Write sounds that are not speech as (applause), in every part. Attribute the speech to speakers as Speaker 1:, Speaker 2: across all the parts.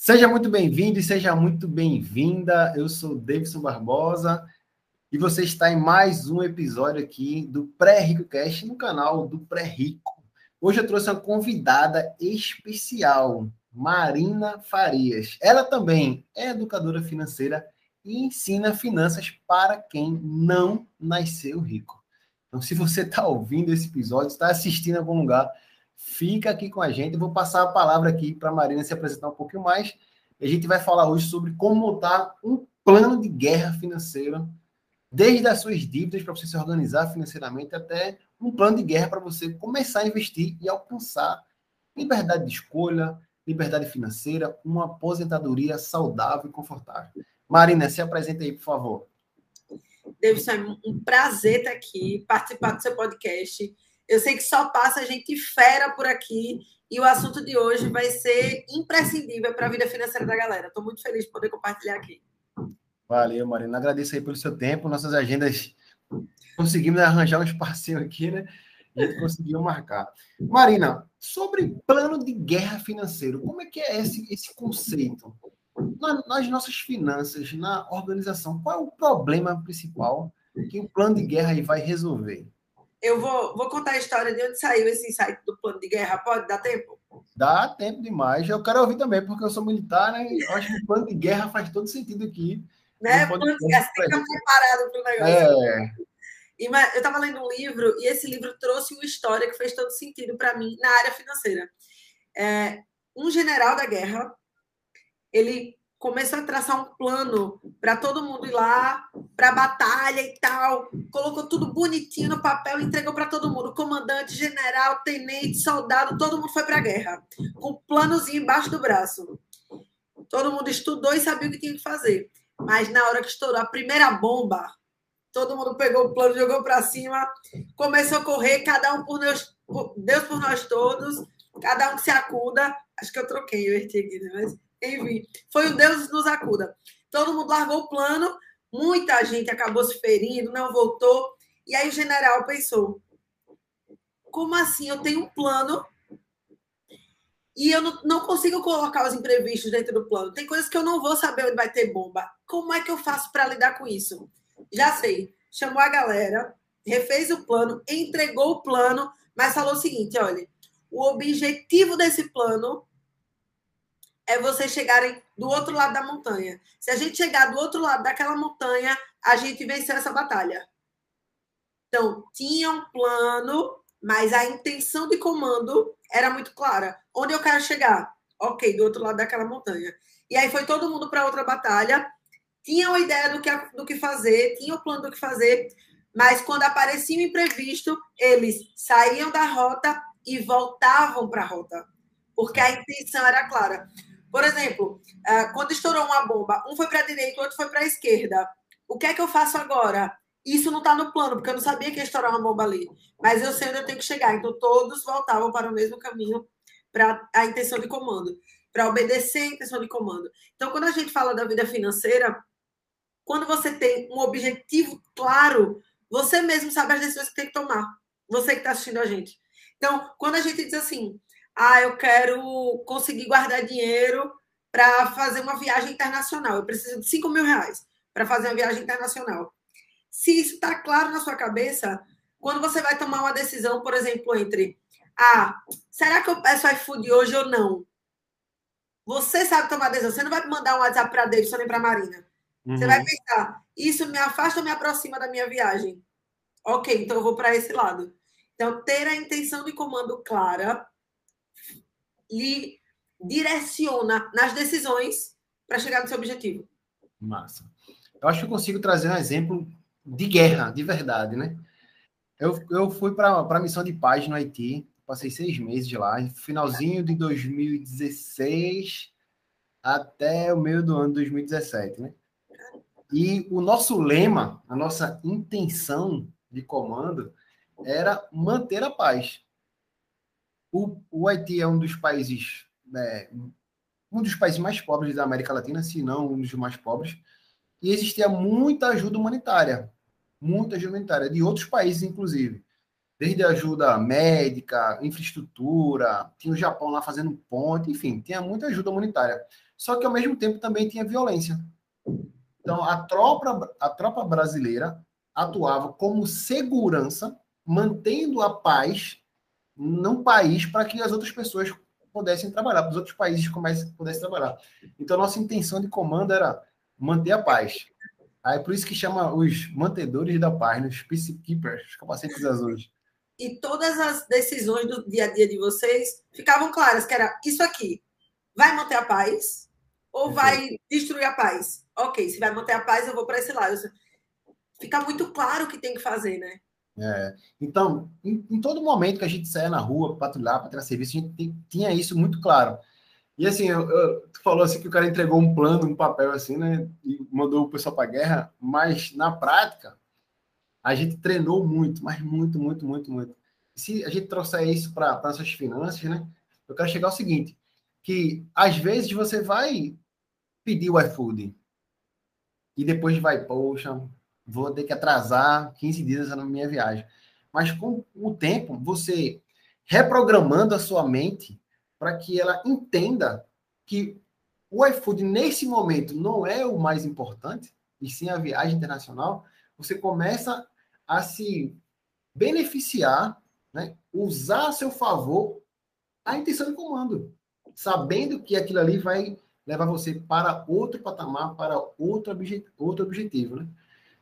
Speaker 1: Seja muito bem-vindo e seja muito bem-vinda. Eu sou Davidson Barbosa e você está em mais um episódio aqui do Pré-Rico Cast no canal do Pré-Rico. Hoje eu trouxe uma convidada especial, Marina Farias. Ela também é educadora financeira e ensina finanças para quem não nasceu rico. Então, se você está ouvindo esse episódio, está assistindo em algum lugar, Fica aqui com a gente. Eu vou passar a palavra aqui para a Marina se apresentar um pouquinho mais. A gente vai falar hoje sobre como montar um plano de guerra financeira, desde as suas dívidas para você se organizar financeiramente até um plano de guerra para você começar a investir e alcançar liberdade de escolha, liberdade financeira, uma aposentadoria saudável e confortável. Marina, se apresenta aí, por favor.
Speaker 2: Davidson, é um prazer estar aqui, participar do seu podcast. Eu sei que só passa gente fera por aqui e o assunto de hoje vai ser imprescindível para a vida financeira da galera. Estou muito feliz de poder compartilhar aqui.
Speaker 1: Valeu, Marina. Agradeço aí pelo seu tempo. Nossas agendas conseguimos arranjar um espacinho aqui, né? A gente conseguiu marcar. Marina, sobre plano de guerra financeiro, como é que é esse, esse conceito? nas nossas finanças, na organização, qual é o problema principal que o plano de guerra aí vai resolver?
Speaker 2: Eu vou, vou contar a história de onde saiu esse insight do plano de guerra. Pode dar tempo?
Speaker 1: Dá tempo demais. Eu quero ouvir também, porque eu sou militar, né? Eu acho que o plano de guerra faz todo sentido aqui.
Speaker 2: Né? Plano de guerra, você tem que estar preparado para o negócio. É. E, eu estava lendo um livro e esse livro trouxe uma história que fez todo sentido para mim na área financeira. É, um general da guerra, ele começou a traçar um plano para todo mundo ir lá para batalha e tal. Colocou tudo bonitinho no papel, entregou para todo mundo. Comandante, general, tenente, soldado, todo mundo foi para a guerra com um planozinho embaixo do braço. Todo mundo estudou e sabia o que tinha que fazer. Mas na hora que estourou a primeira bomba, todo mundo pegou o plano, jogou para cima, começou a correr, cada um por Deus, por Deus por nós todos, cada um que se acuda. Acho que eu troquei o artigo, né? Mas enfim, foi o Deus nos acuda. Todo mundo largou o plano, muita gente acabou se ferindo, não voltou. E aí o general pensou: como assim? Eu tenho um plano e eu não, não, consigo colocar os imprevistos dentro do plano. Tem coisas que eu não vou saber onde vai ter bomba. Como é que eu faço para lidar com isso? Já sei. Chamou a galera, refez o plano, entregou o plano, mas falou o seguinte: olha, o objetivo desse plano é vocês chegarem do outro lado da montanha. Se a gente chegar do outro lado daquela montanha, a gente venceu essa batalha. Então, tinha um plano, mas a intenção de comando era muito clara. Onde eu quero chegar? Ok, do outro lado daquela montanha. E aí foi todo mundo para outra batalha. Tinha uma ideia do que, do que fazer, tinha o plano do que fazer, mas quando aparecia um imprevisto, eles saíam da rota e voltavam para a rota, porque a intenção era clara. Por exemplo, ah, quando estourou uma bomba, um foi para a direita, o outro foi para a esquerda. O que é que eu faço agora? Isso não está no plano, porque eu não sabia que ia estourar uma bomba ali. Mas eu sei onde eu tenho que chegar. Então, todos voltavam para o mesmo caminho para a intenção de comando, para obedecer a intenção de comando. Então, quando a gente fala da vida financeira, quando você tem um objetivo claro, você mesmo sabe as decisões que tem que tomar. Você que está assistindo a gente. Então, quando a gente diz assim, ah, eu quero conseguir guardar dinheiro para fazer uma viagem internacional. Eu preciso de 5 mil reais para fazer uma viagem internacional. Se isso está claro na sua cabeça, quando você vai tomar uma decisão, por exemplo, entre ah, será que eu peço iFood hoje ou não? Você sabe tomar decisão. Você não vai mandar um WhatsApp para Davidson nem para Marina. Uhum. Você vai uhum. pensar, isso me afasta ou me aproxima da minha viagem? Ok, então eu vou para esse lado. Então, ter a intenção de comando clara lhe direciona nas decisões para chegar no seu objetivo.
Speaker 1: Massa. Eu acho que eu consigo trazer um exemplo de guerra, de verdade, né? Eu, eu fui para a missão de paz no Haiti, passei seis meses lá, finalzinho de 2016 até o meio do ano de 2017, né? E o nosso lema, a nossa intenção de comando era manter a paz. O, o Haiti é um dos países, é, um dos países mais pobres da América Latina, se não um dos mais pobres, e existia muita ajuda humanitária, muita ajuda humanitária, de outros países, inclusive. Desde ajuda médica, infraestrutura, tinha o Japão lá fazendo ponte, enfim, tinha muita ajuda humanitária. só que ao mesmo tempo também tinha violência. Então, a tropa, a tropa brasileira atuava como segurança, mantendo a paz num país para que as outras pessoas pudessem trabalhar, para os outros países pudessem trabalhar. Então, nossa intenção de comando era manter a paz. Aí, por isso que chama os mantedores da paz, os peacekeepers, os capacetes azuis.
Speaker 2: E todas as decisões do dia a dia de vocês ficavam claras, que era isso aqui, vai manter a paz ou vai destruir a paz? Ok, se vai manter a paz, eu vou para esse lado. Fica muito claro o que tem que fazer, né?
Speaker 1: É. Então, em, em, todo momento que a gente saia na rua, patrulhar, para tirar serviço, a gente tem, tinha isso muito claro. E assim, eu, eu, tu falou assim que o cara entregou um plano, um papel assim, né? E mandou o pessoal para guerra, mas na prática, a gente treinou muito, mas muito, muito, muito, muito. Se a gente trouxer isso para nossas finanças, né? Eu quero chegar ao seguinte: que às vezes você vai pedir o iFood e depois vai, poxa, vou ter que atrasar 15 dias na minha viagem. Mas com o tempo, você reprogramando a sua mente para que ela entenda que o iFood nesse momento não é o mais importante, e sim a viagem internacional, você começa a se beneficiar, né, usar a seu favor a intenção de comando, sabendo que aquilo ali vai levar você para outro patamar, para outro, obje outro objetivo, né?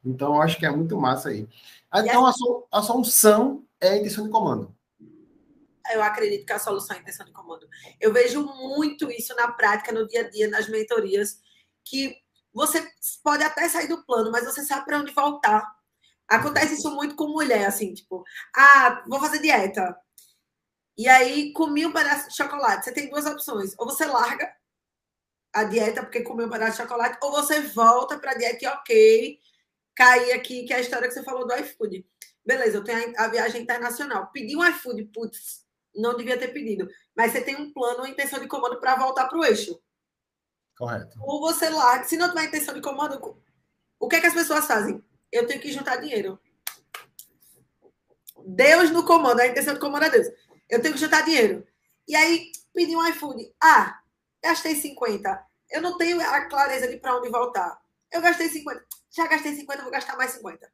Speaker 1: Então, eu acho que é muito massa aí. Então, a, so a solução é a intenção de comando.
Speaker 2: Eu acredito que a solução é a intenção de comando. Eu vejo muito isso na prática, no dia a dia, nas mentorias, que você pode até sair do plano, mas você sabe para onde voltar. Acontece isso muito com mulher, assim, tipo, ah, vou fazer dieta. E aí, comi um pedaço de chocolate. Você tem duas opções. Ou você larga a dieta porque comeu um pedaço de chocolate, ou você volta para a dieta e, ok, cair aqui, que é a história que você falou do iFood. Beleza, eu tenho a, viagem internacional. Pedi um iFood, putz, não devia ter pedido. Mas você tem um plano, uma intenção de comando para voltar para o eixo.
Speaker 1: Correto.
Speaker 2: Ou você larga, se não tiver intenção de comando, o que é que as pessoas fazem? Eu tenho que juntar dinheiro. Deus no comando, a intenção de comando é Deus. Eu tenho que juntar dinheiro. E aí, pedi um iFood. Ah, gastei 50. Eu não tenho a clareza de para onde voltar. Eu gastei 50. Já gastei 50, vou gastar mais 50.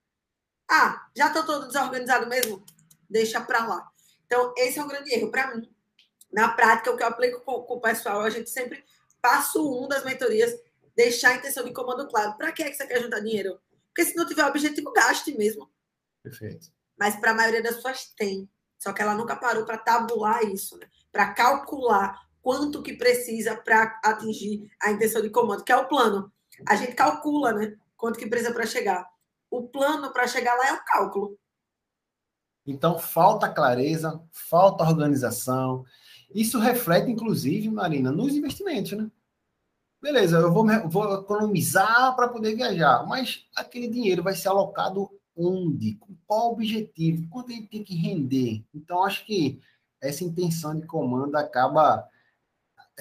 Speaker 2: Ah, já estou todo desorganizado mesmo? Deixa para lá. Então, esse é um grande erro. Para mim, na prática, o que eu aplico com, com, o pessoal, a gente sempre passo um das mentorias, deixar a intenção de comando claro. Para que, é que você quer juntar dinheiro? Porque se não tiver objetivo, gaste mesmo.
Speaker 1: Perfeito.
Speaker 2: Mas para a maioria das pessoas tem. Só que ela nunca parou para tabular isso, né? para calcular quanto que precisa para atingir a intenção de comando, que é o plano. A gente calcula, né? Quanto que precisa para chegar. O plano para chegar lá é o cálculo.
Speaker 1: Então, falta clareza, falta organização. Isso reflete, inclusive, Marina, nos investimentos, né? Beleza, eu vou, vou economizar para poder viajar, mas aquele dinheiro vai ser alocado onde? Com qual objetivo? Quanto ele tem que render? Então, acho que essa intenção de comando acaba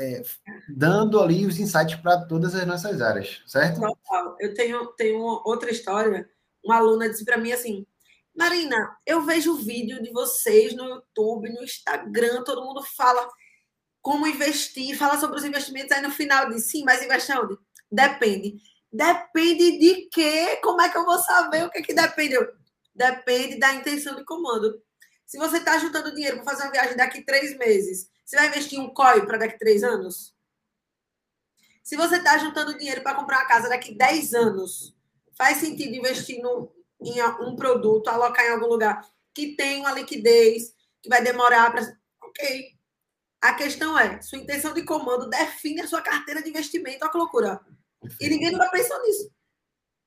Speaker 1: é, dando ali os insights para todas as nossas áreas, certo?
Speaker 2: Eu tenho, tenho outra história. Uma aluna disse para mim assim: Marina, eu vejo vídeo de vocês no YouTube, no Instagram, todo mundo fala como investir, fala sobre os investimentos, aí no final diz sim, mas investir onde? Depende. Depende de quê? Como é que eu vou saber o que, que depende? Depende da intenção de comando. Se você está juntando dinheiro para fazer uma viagem daqui três meses, você vai investir um COI para daqui três anos? Se você está juntando dinheiro para comprar uma casa daqui 10 anos, faz sentido investir no, em um produto, alocar em algum lugar que tem uma liquidez, que vai demorar para. Ok. A questão é: sua intenção de comando define a sua carteira de investimento. Olha que loucura. E ninguém nunca pensou nisso.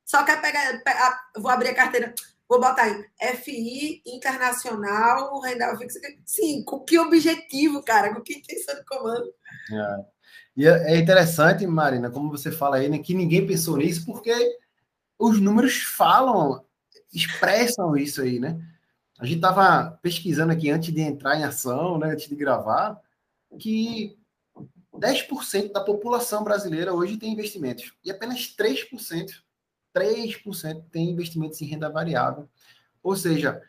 Speaker 2: Só quer pegar. pegar vou abrir a carteira. Vou botar aí, FI Internacional, renda fixa. Sim, com que objetivo, cara? Com que intenção de comando?
Speaker 1: É. E é, é interessante, Marina, como você fala aí, né, que ninguém pensou nisso, porque os números falam, expressam isso aí, né? A gente estava pesquisando aqui antes de entrar em ação, né, antes de gravar, que 10% da população brasileira hoje tem investimentos e apenas 3% 3% tem investimentos em renda variável. Ou seja,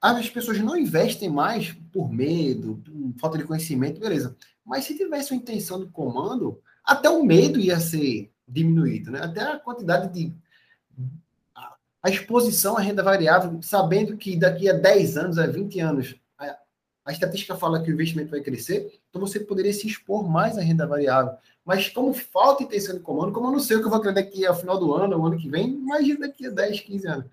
Speaker 1: as pessoas não investem mais por medo, por falta de conhecimento, beleza. Mas se tivesse uma intenção de comando, até o medo ia ser diminuído, né? Até a quantidade de a exposição à renda variável, sabendo que daqui a 10 anos, a 20 anos, a, estatística fala que o investimento vai crescer, então você poderia se expor mais à renda variável. Mas como falta intenção de comando, como eu não sei o que eu vou querer daqui ao final do ano, o ano que vem, imagina daqui a 10, 15 anos.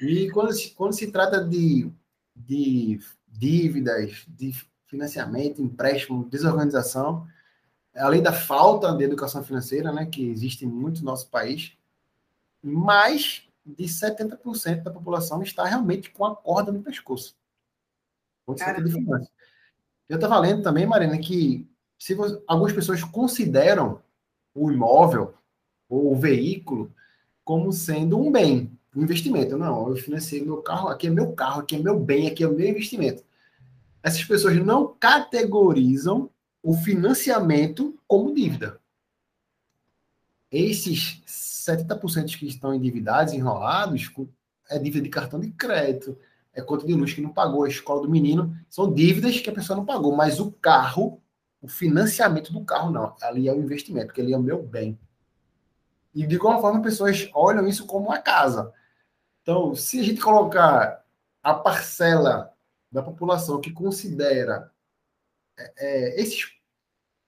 Speaker 1: E quando se, quando se trata de, de dívidas, de financiamento, empréstimo, desorganização, além da falta de educação financeira, né, que existe muito no nosso país, mais de 70% da população está realmente com a corda no pescoço. Eu estava lendo também, Marina, que se você, algumas pessoas consideram o imóvel ou o veículo como sendo um bem, um investimento. Não, eu financei meu carro, aqui é meu carro, aqui é meu bem, aqui é o meu investimento. Essas pessoas não categorizam o financiamento como dívida. Esses 70% que estão endividados, enrolados, é dívida de cartão de crédito, é conta de luz que não pagou, a escola do menino, são dívidas que a pessoa não pagou, mas o carro, o financiamento do carro não, ali é o investimento, que ali é o meu bem. E de igual forma, pessoas olham isso como uma casa. Então, se a gente colocar a parcela da população que considera é, é, esses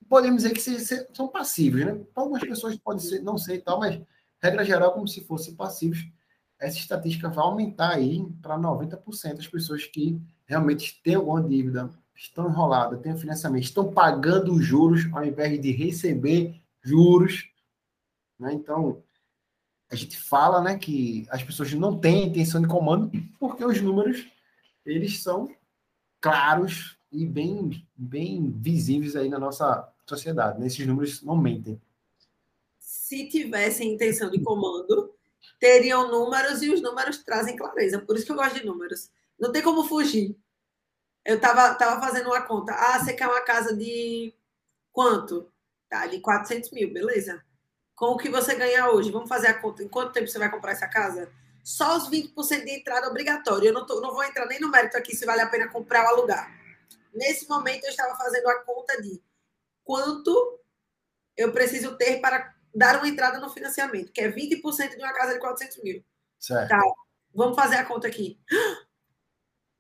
Speaker 1: podemos dizer que se, se, são passivos, né? Algumas pessoas pode ser, não sei e tal, mas regra geral, como se fossem passivos, essa estatística vai aumentar aí para 90% das pessoas que realmente têm alguma dívida, estão enroladas, têm financiamento, estão pagando juros ao invés de receber juros. Né? Então, a gente fala né, que as pessoas não têm intenção de comando porque os números eles são claros e bem, bem visíveis aí na nossa sociedade. Né? Esses números não mentem
Speaker 2: se tivessem intenção de comando, teriam números e os números trazem clareza. Por isso que eu gosto de números. Não tem como fugir. Eu estava tava fazendo uma conta. Ah, você quer uma casa de quanto? Tá, de 400 mil, beleza. Com o que você ganha hoje, vamos fazer a conta. Em quanto tempo você vai comprar essa casa? Só os 20% de entrada obrigatório. Eu não, tô, não vou entrar nem no mérito aqui se vale a pena comprar ou alugar. Nesse momento, eu estava fazendo a conta de quanto eu preciso ter para dar uma entrada no financiamento, que é 20% de uma casa de 400 mil.
Speaker 1: Certo.
Speaker 2: Tá, vamos fazer a conta aqui.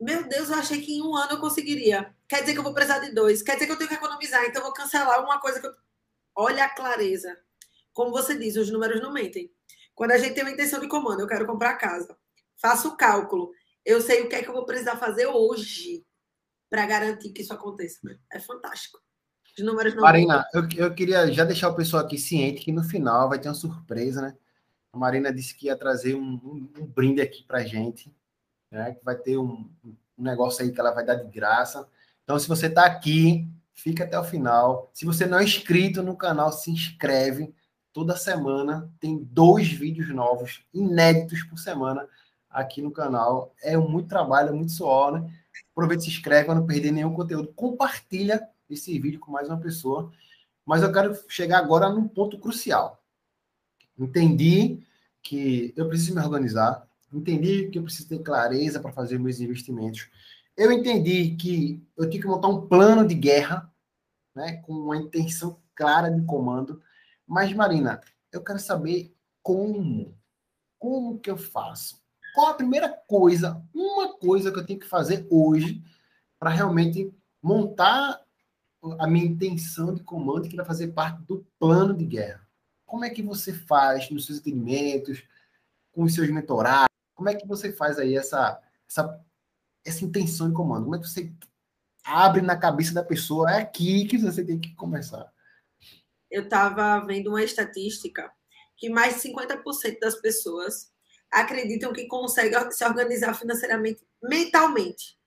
Speaker 2: Meu Deus, eu achei que em um ano eu conseguiria. Quer dizer que eu vou precisar de dois. Quer dizer que eu tenho que economizar. Então eu vou cancelar uma coisa que eu. Olha a clareza. Como você diz, os números não mentem. Quando a gente tem uma intenção de comando, eu quero comprar casa. Faço o cálculo. Eu sei o que é que eu vou precisar fazer hoje para garantir que isso aconteça. É fantástico.
Speaker 1: Os números não. Marina, eu, eu queria já deixar o pessoal aqui ciente que no final vai ter uma surpresa, né? A Marina disse que ia trazer um, um, um brinde aqui pra gente, né? Que vai ter um, um, negócio aí que ela vai dar de graça. Então, se você tá aqui, fica até o final. Se você não é inscrito no canal, se inscreve. Toda semana tem dois vídeos novos, inéditos por semana, aqui no canal. É muito trabalho, é muito suor, né? Aproveita e se inscreve para não perder nenhum conteúdo. Compartilha esse vídeo com mais uma pessoa. Mas eu quero chegar agora num ponto crucial. Entendi que eu preciso me organizar, entendi que eu preciso ter clareza para fazer meus investimentos. Eu entendi que eu tinha que montar um plano de guerra, né, com uma intenção clara de comando. Mas, Marina, eu quero saber como. Como que eu faço? Qual a primeira coisa, uma coisa que eu tenho que fazer hoje para realmente montar a minha intenção de comando que vai fazer parte do plano de guerra. Como é que você faz nos seus atendimentos, com os seus mentorados? Como é que você faz aí essa, essa, essa intenção de comando? Como é que você abre na cabeça da pessoa? É aqui que você tem que começar.
Speaker 2: Eu estava vendo uma estatística que mais de 50% das pessoas acreditam que conseguem se organizar financeiramente mentalmente.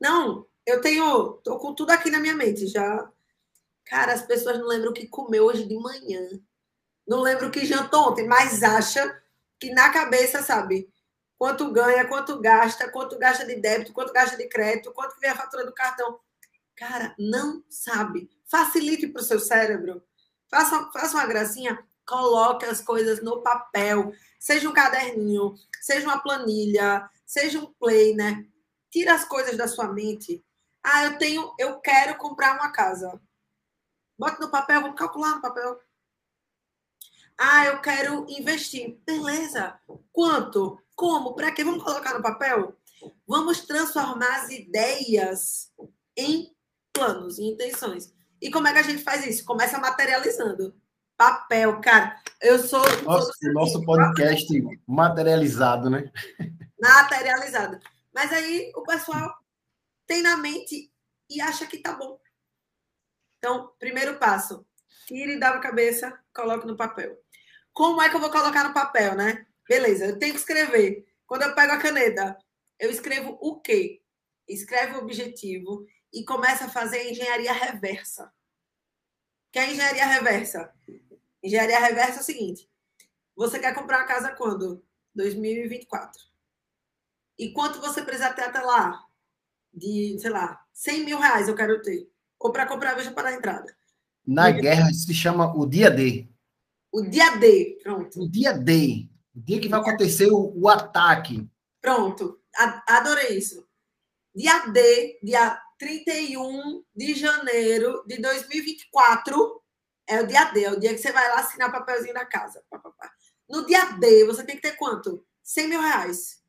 Speaker 2: Não, eu tenho, tô com tudo aqui na minha mente já. Cara, as pessoas não lembram o que comeu hoje de manhã. Não lembram o que jantou ontem, mas acha que na cabeça, sabe? Quanto ganha, quanto gasta, quanto gasta de débito, quanto gasta de crédito, quanto que vem a fatura do cartão. Cara, não sabe. Facilite para o seu cérebro. Faça, faça uma gracinha, coloque as coisas no papel. Seja um caderninho, seja uma planilha, seja um planner. Tira as coisas da sua mente ah, eu tenho, eu quero comprar uma casa. Bota no papel, vamos calcular no papel. Ah, eu quero investir. Beleza. Quanto? Como? Para quê? Vamos colocar no papel? Vamos transformar as ideias em planos, em intenções. E como é que a gente faz isso? Começa materializando. Papel, cara. Eu sou.
Speaker 1: Nossa, o nosso podcast materializado, né?
Speaker 2: Materializado. Mas aí o pessoal tem na mente e acha que tá bom. Então, primeiro passo: tire da cabeça, coloque no papel. Como é que eu vou colocar no papel, né? Beleza, eu tenho que escrever. Quando eu pego a caneta, eu escrevo o quê? Escreve o objetivo e começa a fazer engenharia reversa. Que é engenharia reversa? Engenharia reversa é o seguinte: você quer comprar uma casa quando? 2024. E quanto você precisa ter até lá? De, sei lá, 100 mil reais eu quero ter. Ou para comprar a veja para a entrada.
Speaker 1: Na e... guerra se chama o dia D.
Speaker 2: O dia D, pronto.
Speaker 1: O dia D. O dia que vai acontecer o, o ataque.
Speaker 2: Pronto. Adorei isso. Dia D, dia 31 de janeiro de 2024, é o dia D, é o dia que você vai lá assinar papelzinho da casa. No dia D, você tem que ter quanto? 100 mil reais.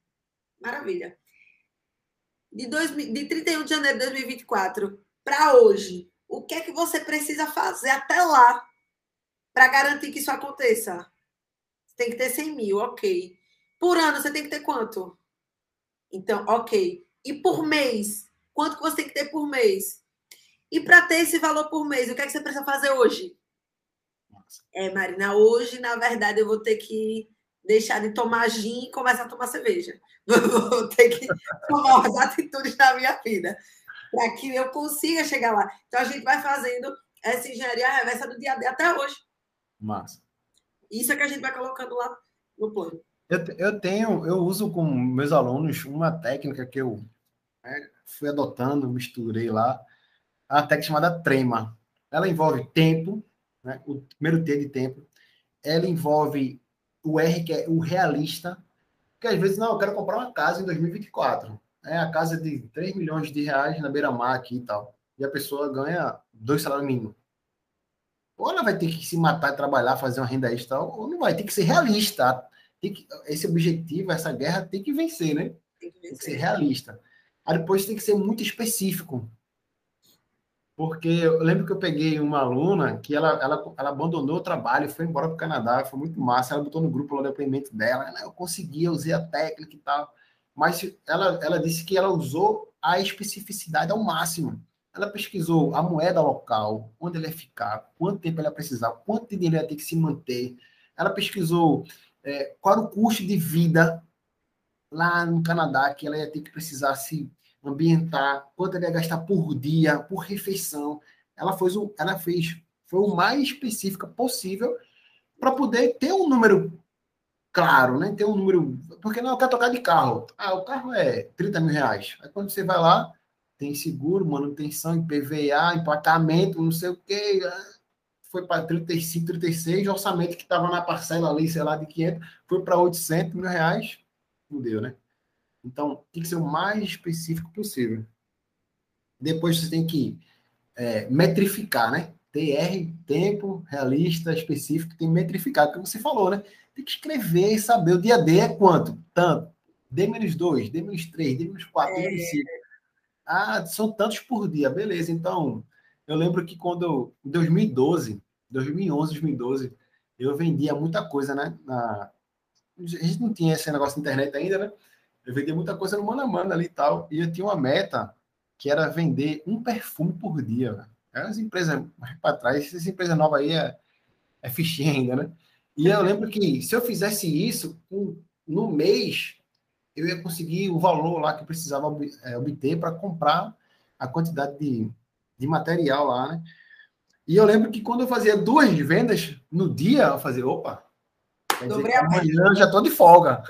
Speaker 2: Maravilha. De, dois, de 31 de janeiro de 2024 para hoje, o que é que você precisa fazer até lá para garantir que isso aconteça? Você tem que ter 100 mil, ok. Por ano, você tem que ter quanto? Então, ok. E por mês? Quanto que você tem que ter por mês? E para ter esse valor por mês, o que é que você precisa fazer hoje? É, Marina, hoje, na verdade, eu vou ter que deixar de tomar gin e começar a tomar cerveja. (laughs) Vou ter que tomar umas atitudes na minha vida para que eu consiga chegar lá. Então, a gente vai fazendo essa engenharia reversa do dia a dia até hoje.
Speaker 1: Massa.
Speaker 2: Isso é que a gente vai colocando lá no plano.
Speaker 1: Eu, eu tenho, eu uso com meus alunos uma técnica que eu né, fui adotando, misturei lá, a técnica chamada trema. Ela envolve tempo, né, o primeiro T de tempo, ela envolve o R, que é o realista, que às vezes, não, eu quero comprar uma casa em 2024. É a casa de 3 milhões de reais na beira-mar aqui e tal. E a pessoa ganha dois salários mínimos. Ou ela vai ter que se matar trabalhar, fazer uma renda extra, ou não vai, tem que ser realista. Tem que, esse objetivo, essa guerra tem que vencer, né? Tem que, vencer. Tem que ser realista. Aí depois tem que ser muito específico. Porque eu lembro que eu peguei uma aluna que ela, ela, ela abandonou o trabalho, foi embora para o Canadá, foi muito massa. Ela botou no grupo lá o depoimento dela, ela, eu consegui, eu usei a técnica e tal. Mas ela, ela disse que ela usou a especificidade ao máximo. Ela pesquisou a moeda local, onde ela ia ficar, quanto tempo ela ia precisar, quanto dinheiro ela ia ter que se manter. Ela pesquisou é, qual era o custo de vida lá no Canadá, que ela ia ter que precisar se ambientar, quanto ela ia gastar por dia, por refeição. Ela fez o, ela fez, foi o mais específica possível para poder ter um número claro, né? Ter um número. Porque não, eu quero tocar de carro. Ah, o carro é 30 mil reais. Aí quando você vai lá, tem seguro, manutenção, IPVA, empacamento, não sei o quê. Foi para 35, 36, o orçamento que estava na parcela ali, sei lá, de 500, foi para 800 mil reais. Não deu, né? Então, tem que ser o mais específico possível. Depois você tem que é, metrificar, né? TR, tempo, realista, específico, tem que metrificar, como você falou, né? Tem que escrever e saber. O dia D é quanto? Tanto. D menos 2, D menos 3, D menos 4, D menos 5. Ah, são tantos por dia, beleza. Então, eu lembro que quando, em 2012, 2011, 2012, eu vendia muita coisa, né? Na, a gente não tinha esse negócio de internet ainda, né? Eu vendia muita coisa no mano a mano ali e tal. E eu tinha uma meta que era vender um perfume por dia. Era as empresas mais para trás, essa empresa nova aí é, é fichinha ainda, né? E eu lembro que se eu fizesse isso, no mês, eu ia conseguir o valor lá que eu precisava é, obter para comprar a quantidade de, de material lá, né? E eu lembro que quando eu fazia duas vendas no dia, eu fazia, opa, quer dizer, amanhã eu já estou de folga.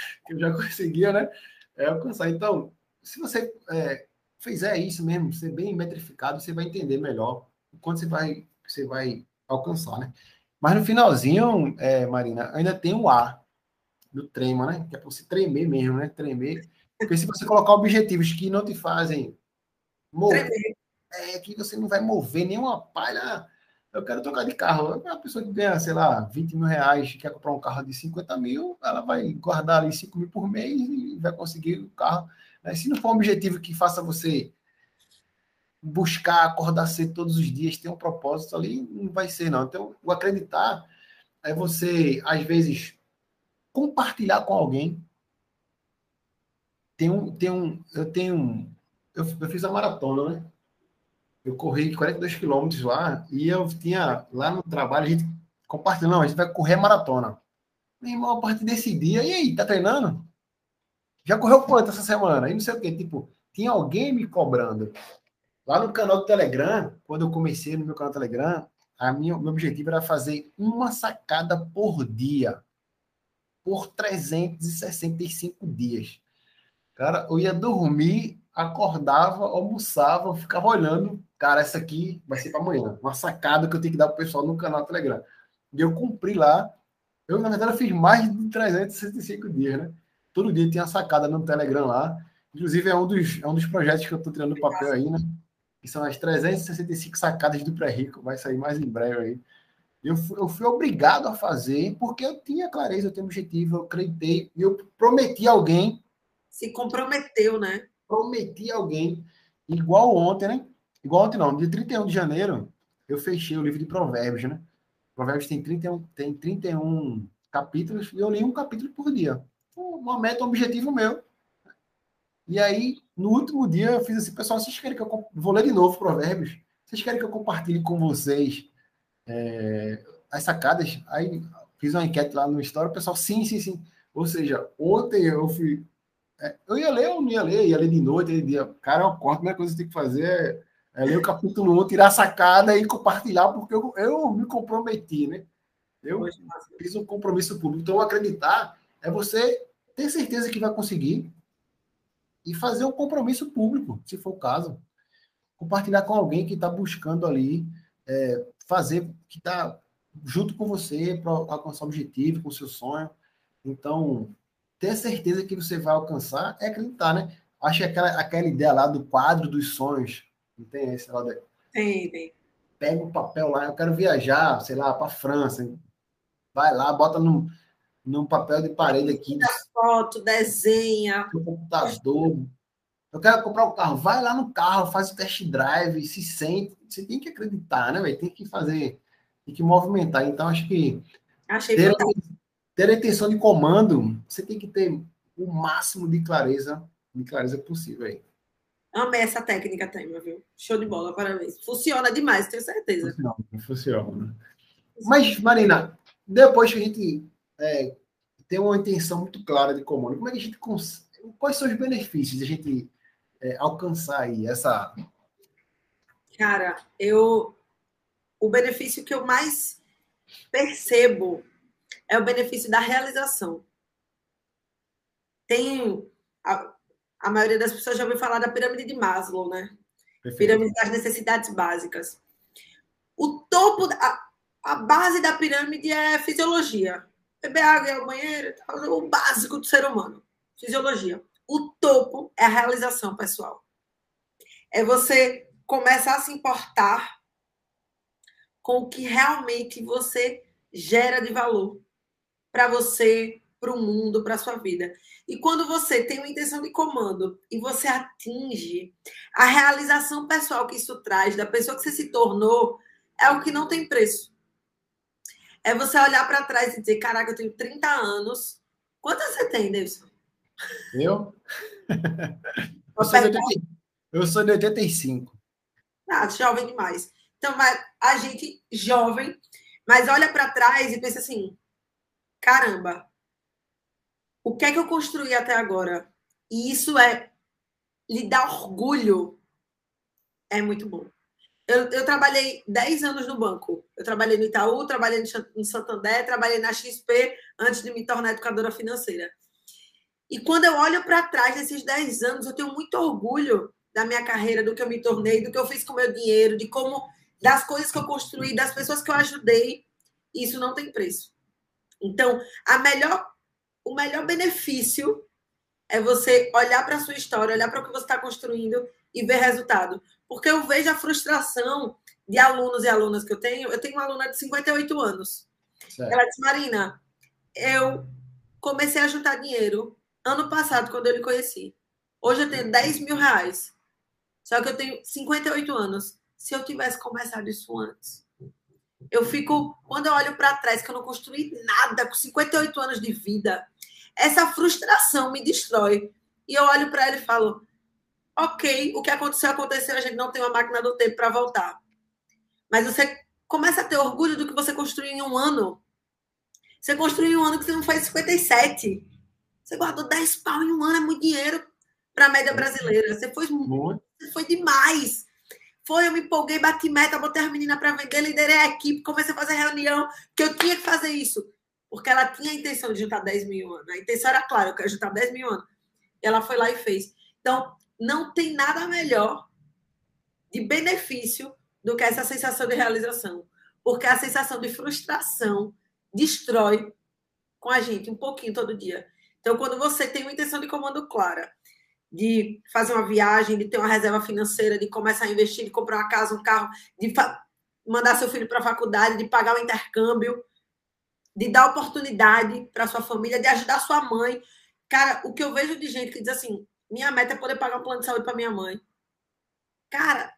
Speaker 1: (laughs) eu já conseguia, né? É, alcançar. Então, se você é, fizer isso mesmo, ser bem metrificado, você vai entender melhor o quanto você vai, você vai alcançar, né? Mas no finalzinho, é, Marina, ainda tem o A do trema, né? Que é para você tremer mesmo, né? Tremer. Porque se você colocar objetivos que não te fazem mover, é que você não vai mover nenhuma palha eu quero trocar de carro. A pessoa que ganha, sei lá, 20 mil reais, quer comprar um carro de 50 mil, ela vai guardar ali 5 mil por mês e vai conseguir o carro. Né? Se não for um objetivo que faça você buscar acordar cedo todos os dias, ter um propósito ali, não vai ser, não. Então, o acreditar é você, às vezes, compartilhar com alguém. Tem um, tem um, eu tenho um, eu, eu fiz a maratona, né? Eu corri 42 quilômetros lá e eu tinha lá no trabalho, a gente compartilhando, não, a gente vai correr maratona. Meu irmão, a partir desse dia, e aí, tá treinando? Já correu quanto essa semana? E não sei o quê, tipo, tinha alguém me cobrando. Lá no canal do Telegram, quando eu comecei no meu canal do Telegram, a minha, meu objetivo era fazer uma sacada por dia, por 365 dias. Cara, eu ia dormir, acordava, almoçava, ficava olhando. Cara, essa aqui vai ser para amanhã. Uma sacada que eu tenho que dar para o pessoal no canal Telegram. E eu cumpri lá. Eu, na verdade, fiz mais de 365 dias, né? Todo dia tinha sacada no Telegram lá. Inclusive, é um dos, é um dos projetos que eu estou tirando do papel aí, né? que são as 365 sacadas do pré-rico, vai sair mais em breve aí. Eu fui, eu fui obrigado a fazer porque eu tinha clareza, eu tinha objetivo, eu acreditei, e eu prometi a alguém.
Speaker 2: Se comprometeu, né?
Speaker 1: Prometi a alguém, igual ontem, né? Igual ontem não, dia 31 de janeiro, eu fechei o livro de Provérbios, né? Provérbios tem 31, tem 31 capítulos e eu li um capítulo por dia. Uma meta, um objetivo meu. E aí, no último dia, eu fiz assim, pessoal, vocês querem que eu. Vou ler de novo Provérbios. Vocês querem que eu compartilhe com vocês é, as sacadas? Aí fiz uma enquete lá no Story, o pessoal, sim, sim, sim. Ou seja, ontem eu fui. É, eu ia ler ou não ia ler, ia ler de noite, de dia. Cara, eu corto, a primeira coisa que tem que fazer é, é ler o capítulo 1, tirar a sacada e compartilhar, porque eu, eu me comprometi, né? Eu fiz um compromisso público. Então, acreditar é você ter certeza que vai conseguir, e fazer um compromisso público, se for o caso. Compartilhar com alguém que está buscando ali é, fazer, que está junto com você para alcançar o objetivo, com o seu sonho. Então, ter certeza que você vai alcançar é acreditar, né? Acho que aquela, aquela ideia lá do quadro dos sonhos, não tem esse lá?
Speaker 2: Tem, tem.
Speaker 1: Pega o papel lá, eu quero viajar, sei lá, para França. Vai lá, bota no, num papel de parede aqui. Tira
Speaker 2: foto, desenha.
Speaker 1: No computador. Eu quero comprar um carro. Vai lá no carro, faz o test drive, se sente. Você tem que acreditar, né, velho? Tem que fazer, tem que movimentar. Então, acho que
Speaker 2: Achei
Speaker 1: ter, ter a intenção de comando, você tem que ter o máximo de clareza, de clareza possível aí.
Speaker 2: Amei essa técnica, Temer, viu? Show de bola, parabéns. Funciona demais, tenho certeza.
Speaker 1: Funciona, funciona. Mas, Marina, depois que a gente é, tem uma intenção muito clara de comando. Como é que a gente cons... quais são os benefícios de a gente é, alcançar aí essa
Speaker 2: Cara, eu o benefício que eu mais percebo é o benefício da realização. Tem a, a maioria das pessoas já ouviu falar da pirâmide de Maslow, né? Perfeito. Pirâmide das necessidades básicas. O topo, a, a base da pirâmide é fisiologia beber água, ir ao banheiro, o básico do ser humano. Fisiologia. O topo é a realização pessoal. É você começar a se importar com o que realmente você gera de valor para você, para o mundo, para a sua vida. E quando você tem uma intenção de comando e você atinge a realização pessoal que isso traz, da pessoa que você se tornou, é o que não tem preço. É você olhar para trás e dizer: caraca, eu tenho 30 anos. Quantos você tem, Davidson?
Speaker 1: Eu? (laughs) eu, sou de 80, eu sou de 85.
Speaker 2: Ah, jovem demais. Então, a gente jovem, mas olha para trás e pensa assim: caramba, o que é que eu construí até agora? E isso é lhe dar orgulho. É muito bom. Eu, eu, trabalhei 10 anos no banco. Eu trabalhei no Itaú, trabalhei no Santander, trabalhei na XP antes de me tornar educadora financeira. E quando eu olho para trás desses 10 anos, eu tenho muito orgulho da minha carreira, do que eu me tornei, do que eu fiz com o meu dinheiro, de como das coisas que eu construí, das pessoas que eu ajudei. Isso não tem preço. Então, a melhor, o melhor benefício é você olhar para a sua história, olhar para o que você está construindo e ver resultado. Porque eu vejo a frustração de alunos e alunas que eu tenho, eu tenho uma aluna de 58 anos. Certo. Ela disse, Marina, eu comecei a juntar dinheiro ano passado, quando eu lhe conheci. Hoje eu tenho 10 mil reais. Só que eu tenho 58 anos. Se eu tivesse começado isso antes, eu fico, quando eu olho para trás, que eu não construí nada com 58 anos de vida, essa frustração me destrói. E eu olho para ela e falo: ok, o que aconteceu, aconteceu, a gente não tem uma máquina do tempo para voltar. Mas você começa a ter orgulho do que você construiu em um ano. Você construiu em um ano que você não faz 57. Você guardou 10 pau em um ano, é muito dinheiro para a média brasileira. Você foi, você foi demais. Foi, eu me empolguei, bati meta, botei as meninas para vender, liderei a equipe, comecei a fazer reunião, que eu tinha que fazer isso. Porque ela tinha a intenção de juntar 10 mil anos. A intenção era clara, eu quero juntar 10 mil anos. Ela foi lá e fez. Então, não tem nada melhor de benefício do que essa sensação de realização. Porque a sensação de frustração destrói com a gente um pouquinho todo dia. Então, quando você tem uma intenção de comando clara, de fazer uma viagem, de ter uma reserva financeira, de começar a investir, de comprar uma casa, um carro, de mandar seu filho para a faculdade, de pagar o intercâmbio, de dar oportunidade para sua família, de ajudar sua mãe. Cara, o que eu vejo de gente que diz assim: minha meta é poder pagar um plano de saúde para minha mãe. Cara,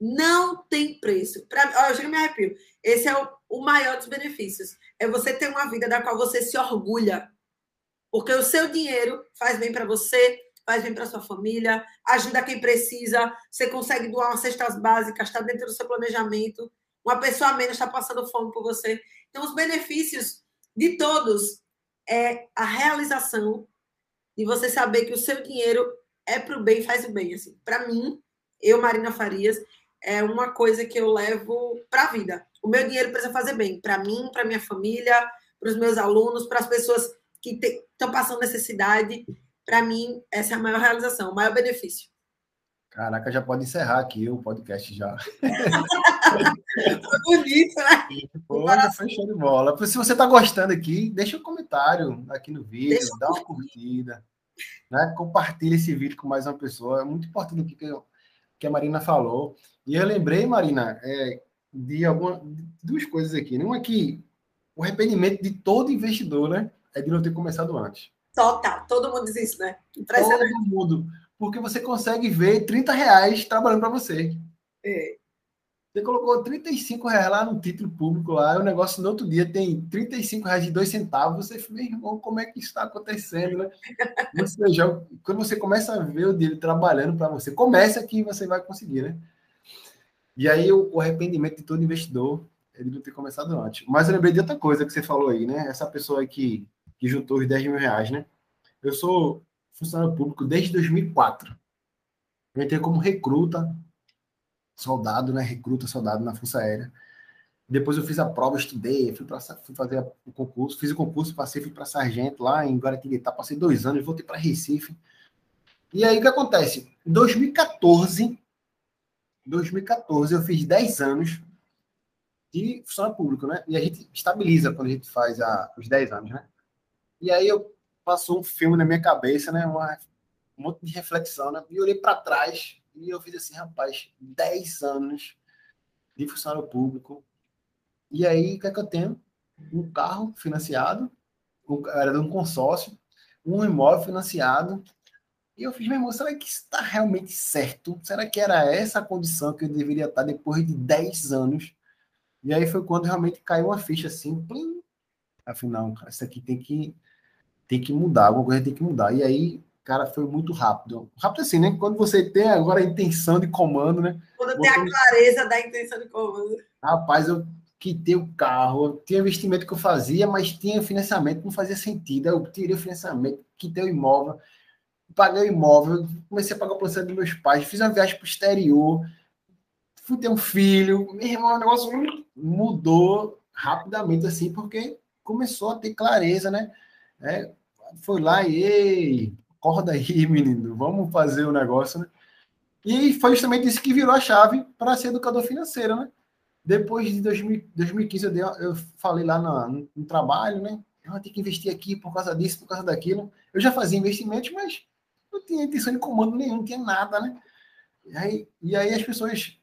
Speaker 2: não tem preço. Pra, ó, eu chego me arrepio. Esse é o, o maior dos benefícios. É você ter uma vida da qual você se orgulha. Porque o seu dinheiro faz bem para você, faz bem para sua família, ajuda quem precisa, você consegue doar umas cestas básicas, está dentro do seu planejamento. Uma pessoa a menos está passando fome por você. Então, os benefícios de todos é a realização de você saber que o seu dinheiro é para o bem, faz o bem. Assim, para mim, eu, Marina Farias, é uma coisa que eu levo para a vida. O meu dinheiro precisa fazer bem para mim, para minha família, para os meus alunos, para as pessoas que estão passando necessidade. Para mim, essa é a maior realização, o maior benefício.
Speaker 1: Caraca, já pode encerrar aqui o podcast já.
Speaker 2: foi bonito, né?
Speaker 1: Pô, foi show de bola. Se você está gostando aqui, deixa um comentário aqui no vídeo, deixa dá uma curtida, né? compartilha esse vídeo com mais uma pessoa. É muito importante o que, que a Marina falou. E eu lembrei, Marina, é, de algumas duas coisas aqui. Uma que o arrependimento de todo investidor, né? É de não ter começado antes.
Speaker 2: Total, todo mundo diz isso, né?
Speaker 1: Todo mundo. Porque você consegue ver 30 reais trabalhando para você. É. Você colocou 35 reais lá no título público lá, o negócio no outro dia tem 35 reais e dois centavos. Você meu irmão, como é que isso está acontecendo, né? (laughs) Ou seja, quando você começa a ver o dele trabalhando para você, começa que você vai conseguir, né? E aí o, o arrependimento de todo investidor ele não ter começado antes. Mas eu lembrei de outra coisa que você falou aí, né? Essa pessoa que, que juntou os 10 mil reais, né? Eu sou funcionário público desde 2004. Eu entrei como recruta, soldado, né? Recruta, soldado na Força Aérea. Depois eu fiz a prova, estudei, fui, pra, fui fazer o concurso, fiz o concurso, passei, fui para sargento lá em Guaratinguetá, passei dois anos, voltei para Recife. E aí o que acontece? Em 2014, 2014 eu fiz 10 anos de funcionário público, né? E a gente estabiliza quando a gente faz a, os 10 anos, né? E aí eu passou um filme na minha cabeça, né? Uma, um monte de reflexão, né? E olhei para trás e eu fiz assim, rapaz, 10 anos de funcionário público. E aí, o que é que eu tenho? Um carro financiado, um, era de um consórcio, um imóvel financiado. E eu fiz, meu irmão, será que está realmente certo? Será que era essa a condição que eu deveria estar depois de 10 anos? E aí foi quando realmente caiu uma ficha assim, plim. Afinal, cara, isso aqui tem que tem que mudar, alguma coisa tem que mudar. E aí, cara, foi muito rápido. Rápido assim, né? Quando você tem agora a intenção de comando, né?
Speaker 2: Quando tem a clareza da intenção de comando.
Speaker 1: Rapaz, eu quitei o carro, tinha investimento que eu fazia, mas tinha financiamento, não fazia sentido. Eu tirei o financiamento, quitei o imóvel, paguei o imóvel, comecei a pagar o plano dos meus pais, fiz uma viagem para o exterior, fui ter um filho. Meu irmão, o negócio mudou rapidamente, assim, porque começou a ter clareza, né? É, foi lá e, ei, acorda aí, (laughs) menino, vamos fazer o negócio, né? E foi justamente isso que virou a chave para ser educador financeiro, né? Depois de 2000, 2015, eu, dei, eu falei lá no, no, trabalho, né? Eu tenho que investir aqui por causa disso, por causa daquilo. Eu já fazia investimentos, mas não tinha intenção de comando nenhum, não tinha nada, né? E aí, e aí as pessoas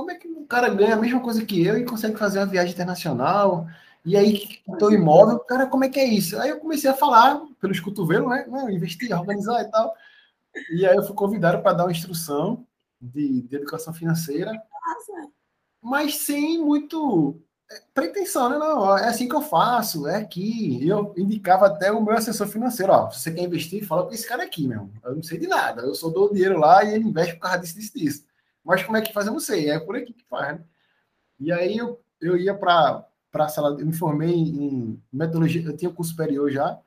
Speaker 1: como é que o cara ganha a mesma coisa que eu e consegue fazer uma viagem internacional? E aí, estou imóvel, cara, como é que é isso? Aí eu comecei a falar pelos cotovelos, né? Não, investir, organizar e tal. E aí eu fui convidado para dar uma instrução de, de educação financeira. Nossa. Mas sem muito é, pretensão, né? Não, é assim que eu faço, é aqui. Eu indicava até o meu assessor financeiro, ó, se você quer investir, fala com esse cara aqui, meu. Eu não sei de nada, eu só dou dinheiro lá e ele investe por causa disso, disso, disso. Mas como é que faz, eu não sei, é por aqui que faz, né? E aí eu, eu ia para para sala, eu me formei em metodologia, eu tinha curso superior já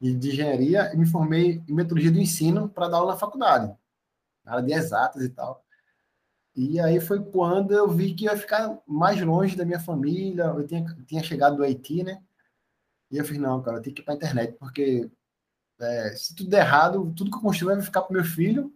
Speaker 1: de engenharia e me formei em metodologia do ensino para dar aula na faculdade, na área de exatas e tal. E aí foi quando eu vi que ia ficar mais longe da minha família, eu tinha, tinha chegado do Haiti, né? E eu falei, não, cara, eu tenho que ir para a internet, porque é, se tudo der errado, tudo que eu construir vai ficar para meu filho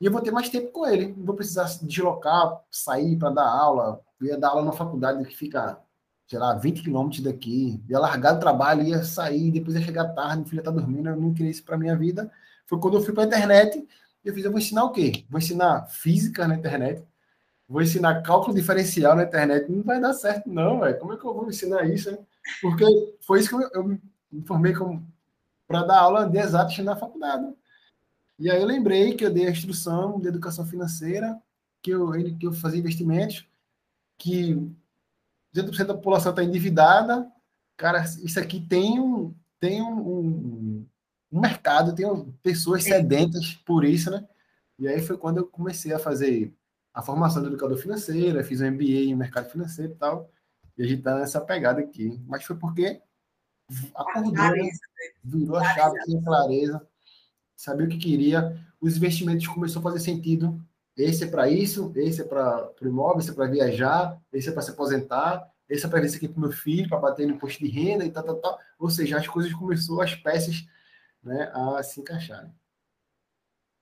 Speaker 1: e eu vou ter mais tempo com ele. Não vou precisar deslocar, sair para dar aula. Eu ia dar aula na faculdade que fica sei lá, 20 quilômetros daqui, ia largar o trabalho, ia sair, depois ia chegar tarde, minha filha tá dormindo, eu não queria isso para minha vida. Foi quando eu fui para a internet, eu fiz, eu vou ensinar o quê? Vou ensinar física na internet, vou ensinar cálculo diferencial na internet, não vai dar certo não, velho. Como é que eu vou ensinar isso? Hein? Porque foi isso que eu, eu me formei como para dar aula de exatos na faculdade. E aí eu lembrei que eu dei a instrução de educação financeira, que eu, que eu fazia investimentos, que 200% da população está endividada, cara, isso aqui tem um, tem um, um, um mercado, tem um, pessoas sedentas por isso, né? E aí foi quando eu comecei a fazer a formação de educador financeiro, fiz um MBA em mercado financeiro e tal, e a gente tá nessa pegada aqui. Mas foi porque acordou, né? virou a chave, tinha clareza, sabia o que queria, os investimentos começou a fazer sentido, esse é para isso, esse é para o imóvel, esse é para viajar, esse é para se aposentar, esse é para isso aqui para o meu filho, para bater no imposto de renda e tal, tal, tal. Ou seja, as coisas começaram, as peças né, a se encaixarem.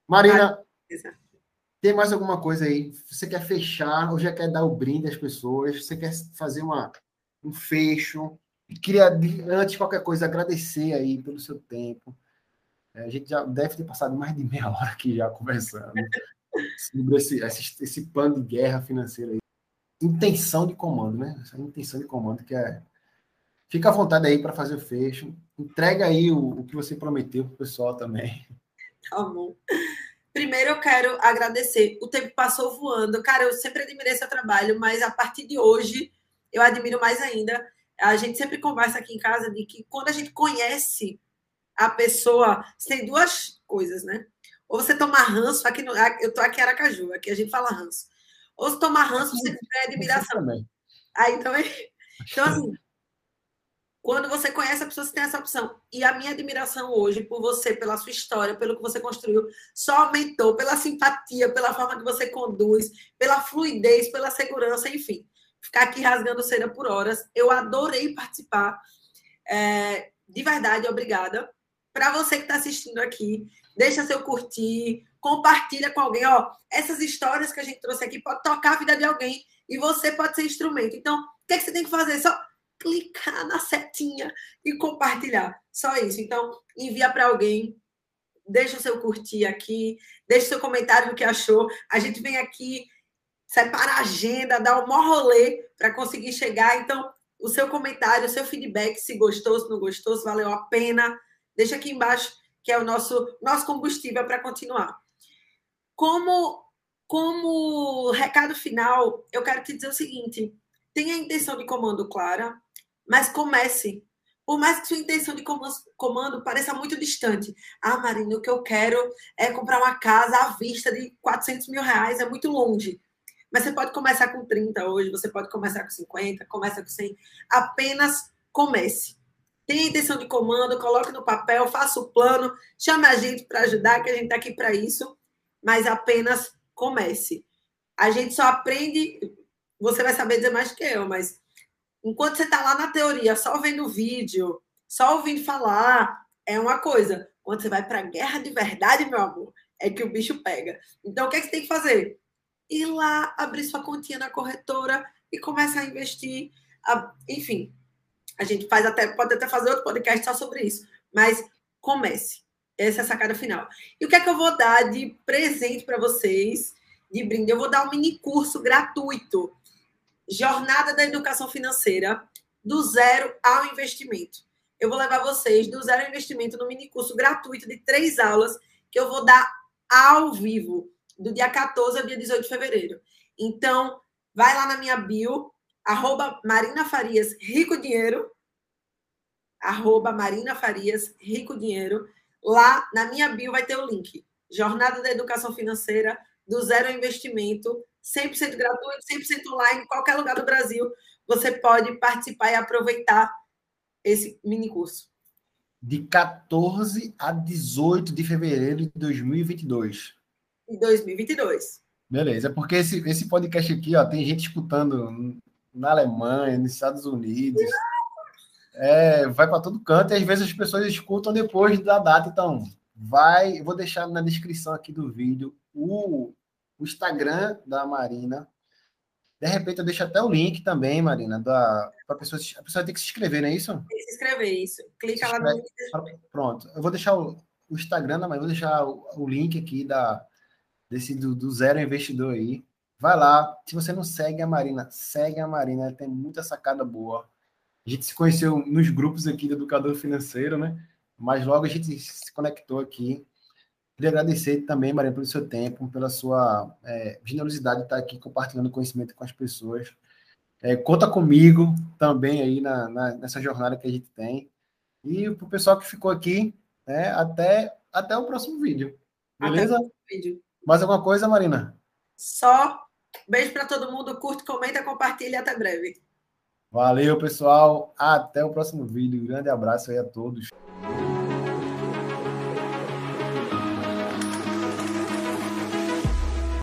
Speaker 1: Marina, tem mais alguma coisa aí? Você quer fechar ou já quer dar o brinde às pessoas? Você quer fazer uma, um fecho? Queria, antes de qualquer coisa, agradecer aí pelo seu tempo. É, a gente já deve ter passado mais de meia hora aqui já conversando sobre esse, esse, esse plano de guerra financeira aí. Intenção de comando, né? Essa intenção de comando que é. Fica à vontade aí para fazer o fecho. Entrega aí o, o que você prometeu para o pessoal também.
Speaker 2: Tá bom. Primeiro eu quero agradecer. O tempo passou voando. Cara, eu sempre admirei seu trabalho, mas a partir de hoje eu admiro mais ainda. A gente sempre conversa aqui em casa de que quando a gente conhece a pessoa, tem duas coisas, né? Ou você toma ranço, aqui no, eu tô aqui em Aracaju, aqui a gente fala ranço. Ou se tomar ranço, você tiver admiração. Também. Aí também. Então, assim, quando você conhece a pessoa, você tem essa opção. E a minha admiração hoje por você, pela sua história, pelo que você construiu, só aumentou pela simpatia, pela forma que você conduz, pela fluidez, pela segurança, enfim. Ficar aqui rasgando cera por horas. Eu adorei participar. É, de verdade, obrigada. Para você que está assistindo aqui, deixa seu curtir, compartilha com alguém. Ó, essas histórias que a gente trouxe aqui pode tocar a vida de alguém e você pode ser instrumento. Então, o que, é que você tem que fazer? Só clicar na setinha e compartilhar. Só isso. Então, envia para alguém. Deixa o seu curtir aqui, deixa o seu comentário do que achou. A gente vem aqui, separa a agenda, dá o maior rolê para conseguir chegar. Então, o seu comentário, o seu feedback, se gostou, se não gostou, se valeu a pena, deixa aqui embaixo que é o nosso, nosso combustível para continuar. Como, como recado final, eu quero te dizer o seguinte: tenha a intenção de comando clara, mas comece. Por mais que sua intenção de comando pareça muito distante. Ah, Marina, o que eu quero é comprar uma casa à vista de 400 mil reais, é muito longe. Mas você pode começar com 30 hoje, você pode começar com 50, começa com 100. Apenas comece tenha intenção de comando, coloque no papel, faça o plano, chame a gente para ajudar, que a gente está aqui para isso, mas apenas comece. A gente só aprende, você vai saber dizer mais que eu, mas enquanto você está lá na teoria, só vendo vídeo, só ouvindo falar, é uma coisa. Quando você vai para a guerra de verdade, meu amor, é que o bicho pega. Então, o que, é que você tem que fazer? Ir lá, abrir sua continha na corretora e começar a investir. Enfim, a gente faz até, pode até fazer outro podcast só sobre isso. Mas comece. Essa é a sacada final. E o que é que eu vou dar de presente para vocês de brinde. Eu vou dar um mini curso gratuito. Jornada da Educação Financeira, do zero ao investimento. Eu vou levar vocês do zero ao investimento no mini curso gratuito de três aulas que eu vou dar ao vivo, do dia 14 ao dia 18 de fevereiro. Então, vai lá na minha bio, arroba Marina Farias Rico Dinheiro, arroba Marina Farias Rico Dinheiro. Lá na minha bio vai ter o link. Jornada da Educação Financeira, do zero investimento, 100% gratuito, 100% online, em qualquer lugar do Brasil. Você pode participar e aproveitar esse mini curso.
Speaker 1: De 14 a 18 de fevereiro de 2022.
Speaker 2: De 2022.
Speaker 1: Beleza, porque esse, esse podcast aqui, ó, tem gente escutando na Alemanha, nos Estados Unidos. É, vai para todo canto e às vezes as pessoas escutam depois da data. Então, vai, eu vou deixar na descrição aqui do vídeo o, o Instagram da Marina. De repente eu deixo até o link também, Marina, da para pessoa a pessoa tem que se inscrever, não é isso?
Speaker 2: Tem que se inscrever isso. Clica lá no link.
Speaker 1: Pronto. Eu vou deixar o, o Instagram, mas vou deixar o, o, link aqui da desse do, do zero investidor aí. Vai lá. Se você não segue a Marina, segue a Marina, ela tem muita sacada boa a gente se conheceu nos grupos aqui do Educador Financeiro, né? Mas logo a gente se conectou aqui. Queria agradecer também, Maria, pelo seu tempo, pela sua é, generosidade de estar aqui compartilhando conhecimento com as pessoas. É, conta comigo também aí na, na, nessa jornada que a gente tem. E para o pessoal que ficou aqui, né, até, até o próximo vídeo. Beleza? Vídeo. Mais alguma coisa, Marina?
Speaker 2: Só. Beijo para todo mundo. Curte, comenta, compartilha. Até breve.
Speaker 1: Valeu, pessoal. Até o próximo vídeo. grande abraço aí a todos.